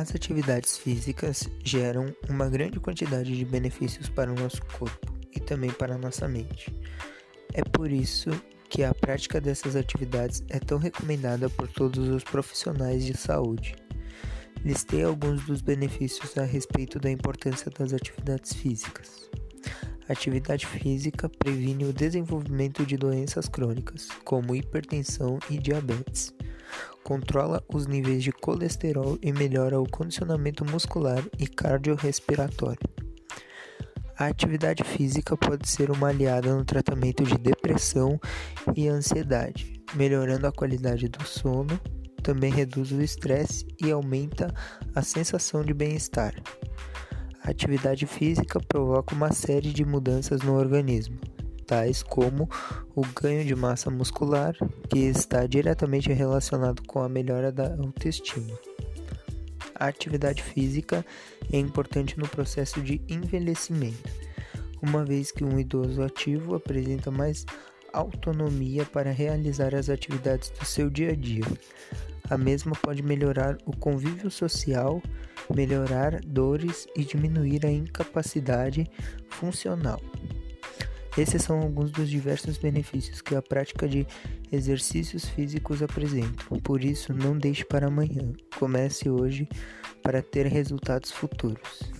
As atividades físicas geram uma grande quantidade de benefícios para o nosso corpo e também para a nossa mente. É por isso que a prática dessas atividades é tão recomendada por todos os profissionais de saúde. Listei alguns dos benefícios a respeito da importância das atividades físicas. Atividade física previne o desenvolvimento de doenças crônicas, como hipertensão e diabetes controla os níveis de colesterol e melhora o condicionamento muscular e cardiorrespiratório. A atividade física pode ser uma aliada no tratamento de depressão e ansiedade, melhorando a qualidade do sono, também reduz o estresse e aumenta a sensação de bem-estar. A atividade física provoca uma série de mudanças no organismo, tais como o ganho de massa muscular, que está diretamente relacionado com a melhora da autoestima. A atividade física é importante no processo de envelhecimento, uma vez que um idoso ativo apresenta mais autonomia para realizar as atividades do seu dia a dia. A mesma pode melhorar o convívio social, melhorar dores e diminuir a incapacidade funcional. Esses são alguns dos diversos benefícios que a prática de exercícios físicos apresenta. Por isso, não deixe para amanhã. Comece hoje para ter resultados futuros.